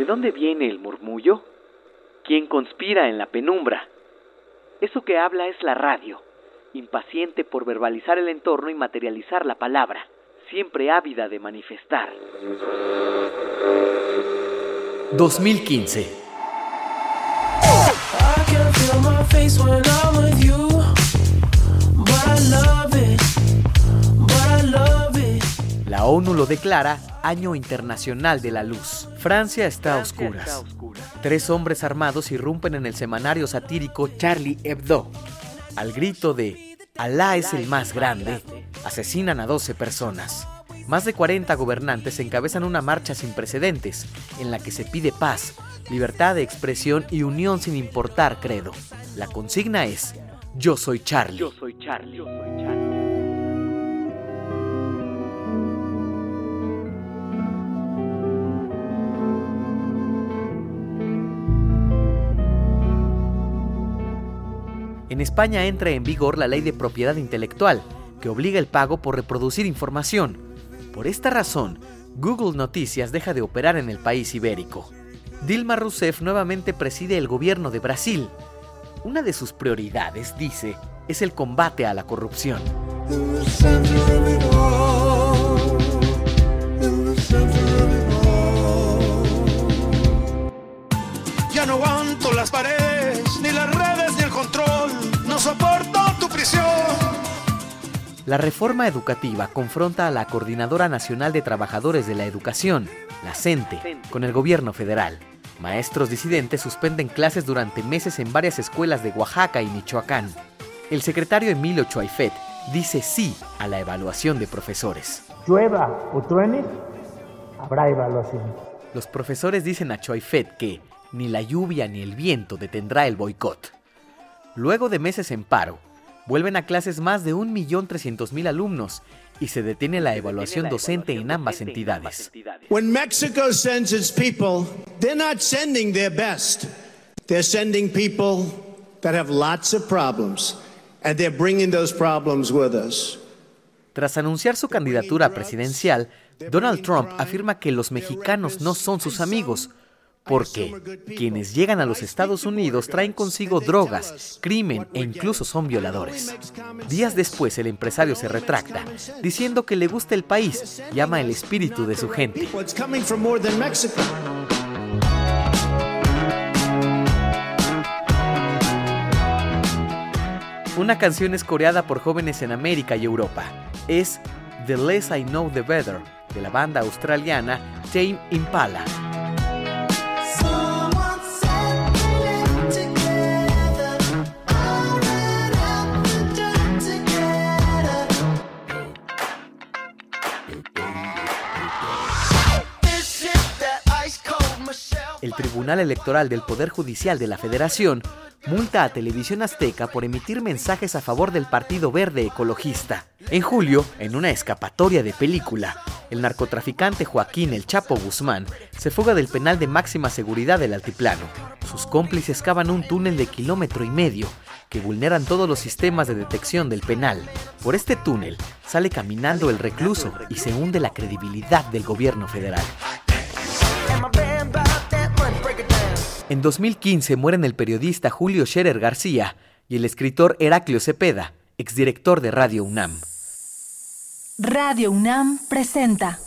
¿De dónde viene el murmullo? ¿Quién conspira en la penumbra? Eso que habla es la radio, impaciente por verbalizar el entorno y materializar la palabra, siempre ávida de manifestar. 2015 La ONU lo declara Año Internacional de la Luz. Francia está a oscuras. Tres hombres armados irrumpen en el semanario satírico Charlie Hebdo. Al grito de Alá es el más grande, asesinan a 12 personas. Más de 40 gobernantes encabezan una marcha sin precedentes en la que se pide paz, libertad de expresión y unión sin importar credo. La consigna es Yo soy Charlie. Yo soy Charlie. Yo soy Charlie. En España entra en vigor la ley de propiedad intelectual, que obliga el pago por reproducir información. Por esta razón, Google Noticias deja de operar en el país ibérico. Dilma Rousseff nuevamente preside el gobierno de Brasil. Una de sus prioridades, dice, es el combate a la corrupción. Ya no aguanto las paredes, ni las redes, control. No soporto tu prisión. La reforma educativa confronta a la Coordinadora Nacional de Trabajadores de la Educación, la CENTE, con el gobierno federal. Maestros disidentes suspenden clases durante meses en varias escuelas de Oaxaca y Michoacán. El secretario Emilio Chuaifet dice sí a la evaluación de profesores. Llueva o truene, habrá evaluación. Los profesores dicen a Chuaifet que ni la lluvia ni el viento detendrá el boicot. Luego de meses en paro, vuelven a clases más de 1.300.000 alumnos y se detiene la evaluación docente en ambas entidades. When Mexico sends its people, they're not sending their best. They're sending people that have lots of problems, and they're bringing those problems with us. Tras anunciar su candidatura presidencial, Donald Trump afirma que los mexicanos no son sus amigos, porque quienes llegan a los Estados Unidos traen consigo drogas, crimen e incluso son violadores. Días después el empresario se retracta, diciendo que le gusta el país y ama el espíritu de su gente. Una canción es coreada por jóvenes en América y Europa. Es The Less I Know The Better, de la banda australiana Tame Impala. Tribunal Electoral del Poder Judicial de la Federación multa a Televisión Azteca por emitir mensajes a favor del Partido Verde Ecologista. En julio, en una escapatoria de película, el narcotraficante Joaquín El Chapo Guzmán se fuga del penal de máxima seguridad del altiplano. Sus cómplices cavan un túnel de kilómetro y medio que vulneran todos los sistemas de detección del penal. Por este túnel sale caminando el recluso y se hunde la credibilidad del gobierno federal. En 2015 mueren el periodista Julio Scherer García y el escritor Heraclio Cepeda, exdirector de Radio UNAM. Radio UNAM presenta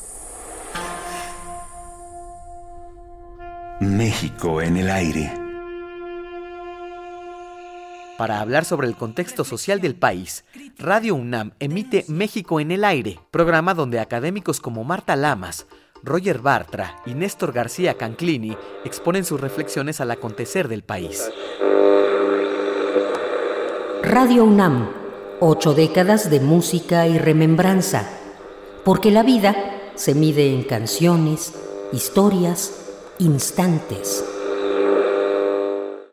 México en el aire. Para hablar sobre el contexto social del país, Radio UNAM emite México en el aire, programa donde académicos como Marta Lamas, Roger Bartra y Néstor García Canclini exponen sus reflexiones al acontecer del país. Radio UNAM, ocho décadas de música y remembranza, porque la vida se mide en canciones, historias instantes